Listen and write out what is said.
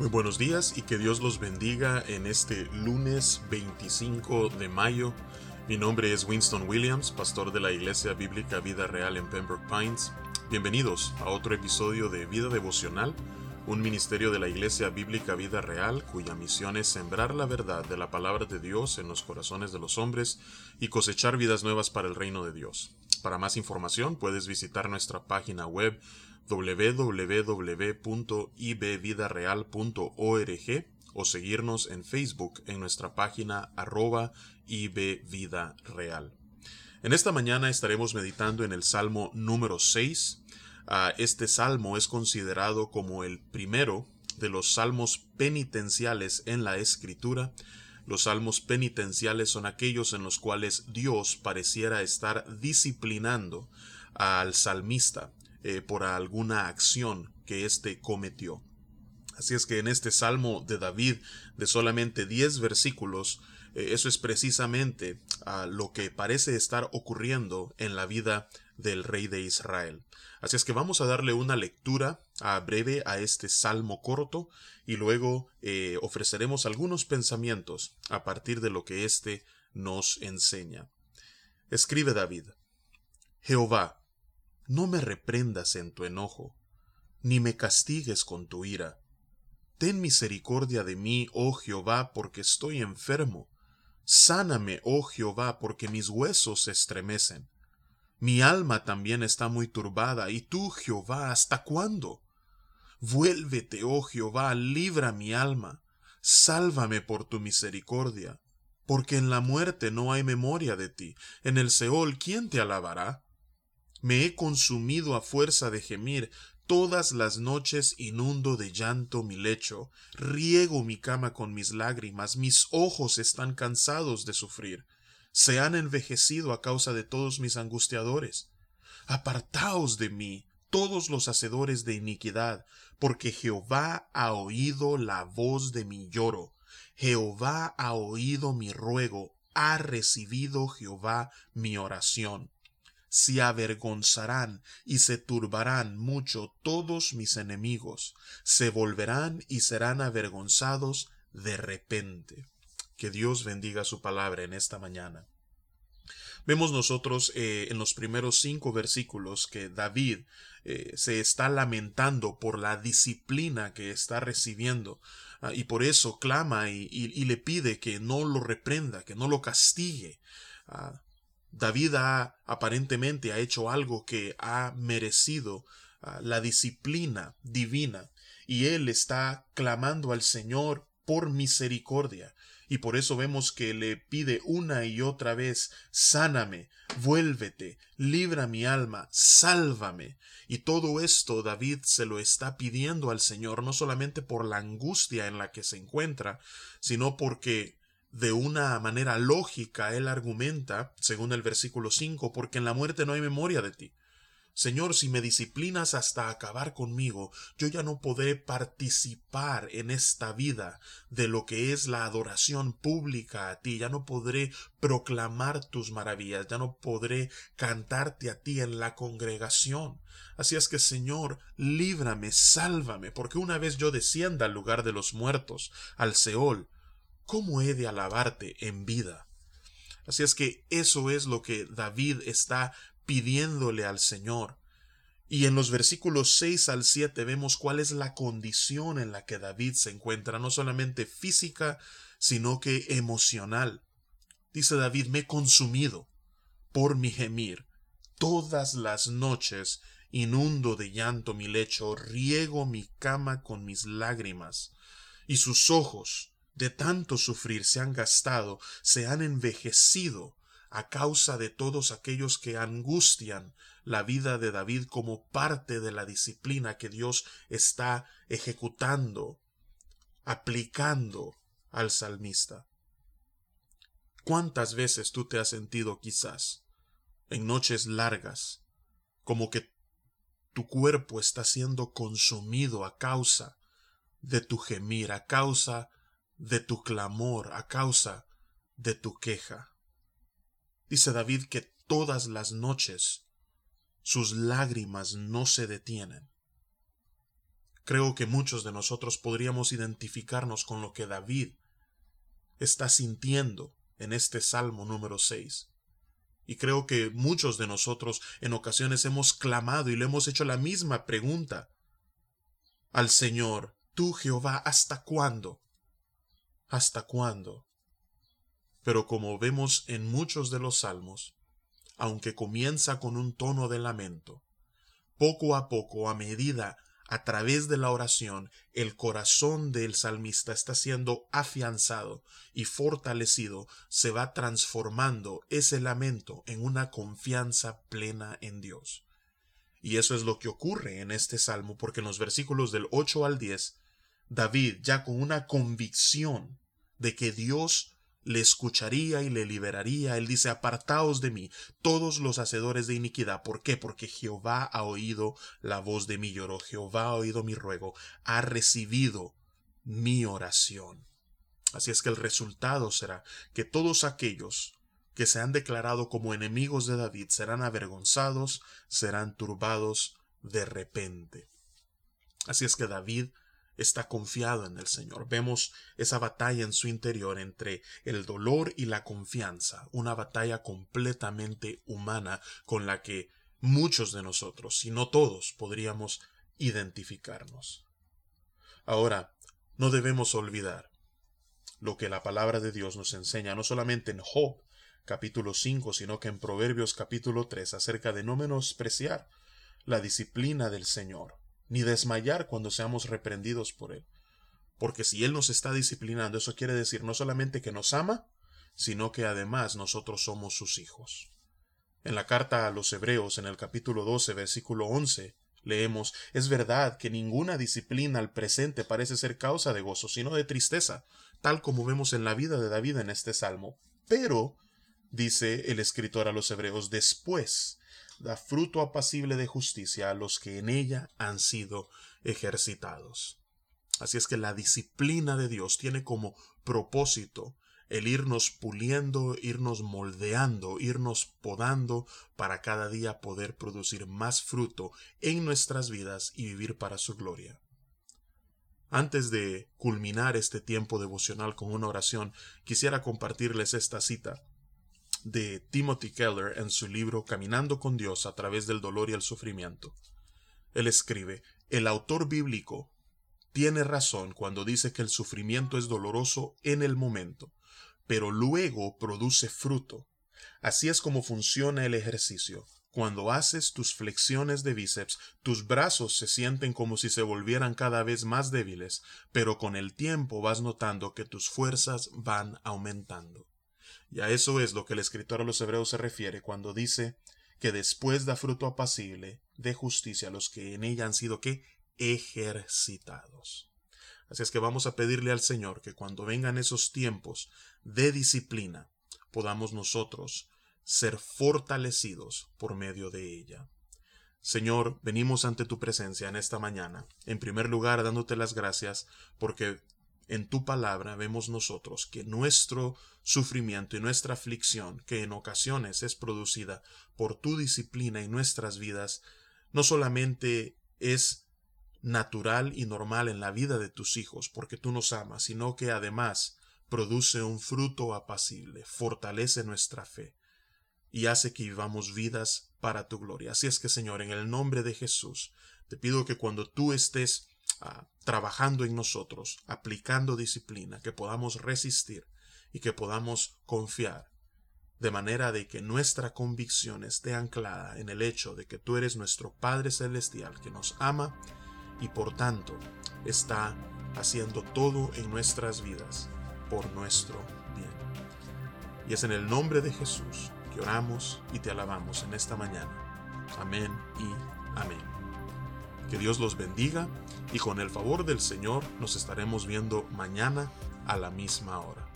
Muy buenos días y que Dios los bendiga en este lunes 25 de mayo. Mi nombre es Winston Williams, pastor de la Iglesia Bíblica Vida Real en Pembroke Pines. Bienvenidos a otro episodio de Vida Devocional, un ministerio de la Iglesia Bíblica Vida Real cuya misión es sembrar la verdad de la palabra de Dios en los corazones de los hombres y cosechar vidas nuevas para el reino de Dios. Para más información puedes visitar nuestra página web www.ibvidareal.org o seguirnos en Facebook en nuestra página arroba ibvidareal. En esta mañana estaremos meditando en el Salmo número 6. Ah, este salmo es considerado como el primero de los salmos penitenciales en la escritura. Los salmos penitenciales son aquellos en los cuales Dios pareciera estar disciplinando al salmista eh, por alguna acción que éste cometió. Así es que en este Salmo de David de solamente 10 versículos, eh, eso es precisamente a lo que parece estar ocurriendo en la vida del rey de Israel. Así es que vamos a darle una lectura a breve a este salmo corto y luego eh, ofreceremos algunos pensamientos a partir de lo que éste nos enseña. Escribe David. Jehová, no me reprendas en tu enojo, ni me castigues con tu ira. Ten misericordia de mí, oh Jehová, porque estoy enfermo. Sáname, oh Jehová, porque mis huesos se estremecen. Mi alma también está muy turbada, y tú, Jehová, ¿hasta cuándo? Vuélvete, oh Jehová, libra mi alma, sálvame por tu misericordia, porque en la muerte no hay memoria de ti, en el Seol, ¿quién te alabará? Me he consumido a fuerza de gemir, todas las noches inundo de llanto mi lecho, riego mi cama con mis lágrimas, mis ojos están cansados de sufrir, se han envejecido a causa de todos mis angustiadores. Apartaos de mí, todos los hacedores de iniquidad, porque Jehová ha oído la voz de mi lloro, Jehová ha oído mi ruego, ha recibido Jehová mi oración se avergonzarán y se turbarán mucho todos mis enemigos, se volverán y serán avergonzados de repente. Que Dios bendiga su palabra en esta mañana. Vemos nosotros eh, en los primeros cinco versículos que David eh, se está lamentando por la disciplina que está recibiendo ah, y por eso clama y, le pide que no lo reprenda, que no lo castigue. Ah, David ha aparentemente ha hecho algo que ha merecido ah, la disciplina divina y él está clamando al Señor por misericordia y por eso vemos que le pide una y otra vez sáname, vuélvete, libra mi alma, sálvame. Y todo esto David se lo está pidiendo al Señor no solamente por la angustia en la que se encuentra, sino porque de una manera lógica, él argumenta, según el versículo 5, porque en la muerte no hay memoria de ti. Señor, si me disciplinas hasta acabar conmigo, yo ya no podré participar en esta vida de lo que es la adoración pública a ti, ya no podré proclamar tus maravillas, ya no podré cantarte a ti en la congregación. Así es que, Señor, líbrame, sálvame, porque una vez yo descienda al lugar de los muertos, al Seol, ¿cómo he de alabarte en vida? Así es que eso es lo que David está pidiéndole al Señor. Y en los versículos 6 al 7 vemos cuál es la condición en la que David se encuentra, no solamente física, sino que emocional. Dice David, me he consumido por mi gemir. Todas las noches inundo de llanto mi lecho, riego mi cama con mis lágrimas, y sus ojos de tanto sufrir se han gastado, se han envejecido a causa de todos aquellos que angustian la vida de David como parte de la disciplina que Dios está ejecutando, aplicando al salmista. ¿Cuántas veces tú te has sentido quizás en noches largas como que tu cuerpo está siendo consumido a causa de tu gemir, a causa de tu clamor, a causa de tu queja. Dice David que todas las noches sus lágrimas no se detienen. creo que muchos de nosotros podríamos identificarnos con lo que David está sintiendo en este Salmo número 6. Y creo que muchos de nosotros en ocasiones hemos clamado y le hemos hecho la misma pregunta al Señor, tú Jehová, ¿hasta cuándo? ¿Hasta cuándo? Pero como vemos en muchos de los salmos, aunque comienza con un tono de lamento, poco a poco, a medida a través de la oración, el corazón del salmista está siendo afianzado y fortalecido, se va transformando ese lamento en una confianza plena en Dios. Y eso es lo que ocurre en este salmo, porque en los versículos del 8 al 10, David, ya con una convicción de que Dios le escucharía y le liberaría. Él dice, apartaos de mí, todos los hacedores de iniquidad. ¿Por qué? Porque Jehová ha oído la voz de mi lloro, Jehová ha oído mi ruego, ha recibido mi oración. Así es que el resultado será que todos aquellos que se han declarado como enemigos de David serán avergonzados, serán turbados de repente. Así es que David está confiado en el Señor. Vemos esa batalla en su interior entre el dolor y la confianza, una batalla completamente humana con la que muchos de nosotros, si no todos, podríamos identificarnos. Ahora, no debemos olvidar lo que la palabra de Dios nos enseña, no solamente en Job capítulo 5, sino que en Proverbios capítulo 3, acerca de no menospreciar la disciplina del Señor ni desmayar cuando seamos reprendidos por Él. Porque si Él nos está disciplinando, eso quiere decir no solamente que nos ama, sino que además nosotros somos sus hijos. En la carta a los Hebreos, en el capítulo 12, versículo 11, leemos, es verdad que ninguna disciplina al presente parece ser causa de gozo, sino de tristeza, tal como vemos en la vida de David en este salmo. Pero, dice el escritor a los Hebreos, después da fruto apacible de justicia a los que en ella han sido ejercitados. Así es que la disciplina de Dios tiene como propósito el irnos puliendo, irnos moldeando, irnos podando para cada día poder producir más fruto en nuestras vidas y vivir para su gloria. Antes de culminar este tiempo devocional con una oración, quisiera compartirles esta cita de Timothy Keller en su libro Caminando con Dios a través del dolor y el sufrimiento. Él escribe, el autor bíblico tiene razón cuando dice que el sufrimiento es doloroso en el momento, pero luego produce fruto. Así es como funciona el ejercicio. Cuando haces tus flexiones de bíceps, tus brazos se sienten como si se volvieran cada vez más débiles, pero con el tiempo vas notando que tus fuerzas van aumentando. Y a eso es lo que el escritor a los hebreos se refiere cuando dice que después da fruto apacible de justicia a los que en ella han sido que ejercitados. Así es que vamos a pedirle al Señor que cuando vengan esos tiempos de disciplina, podamos nosotros ser fortalecidos por medio de ella. Señor, venimos ante tu presencia en esta mañana, en primer lugar dándote las gracias porque en tu palabra vemos nosotros que nuestro sufrimiento y nuestra aflicción, que en ocasiones es producida por tu disciplina en nuestras vidas, no solamente es natural y normal en la vida de tus hijos, porque tú nos amas, sino que además produce un fruto apacible, fortalece nuestra fe y hace que vivamos vidas para tu gloria. Así es que, Señor, en el nombre de Jesús, te pido que cuando tú estés Trabajando en nosotros, aplicando disciplina, que podamos resistir y que podamos confiar, de manera de que nuestra convicción esté anclada en el hecho de que tú eres nuestro Padre Celestial que nos ama y por tanto está haciendo todo en nuestras vidas por nuestro bien. Y es en el nombre de Jesús que oramos y te alabamos en esta mañana. Amén y amén. Que Dios los bendiga y con el favor del Señor nos estaremos viendo mañana a la misma hora.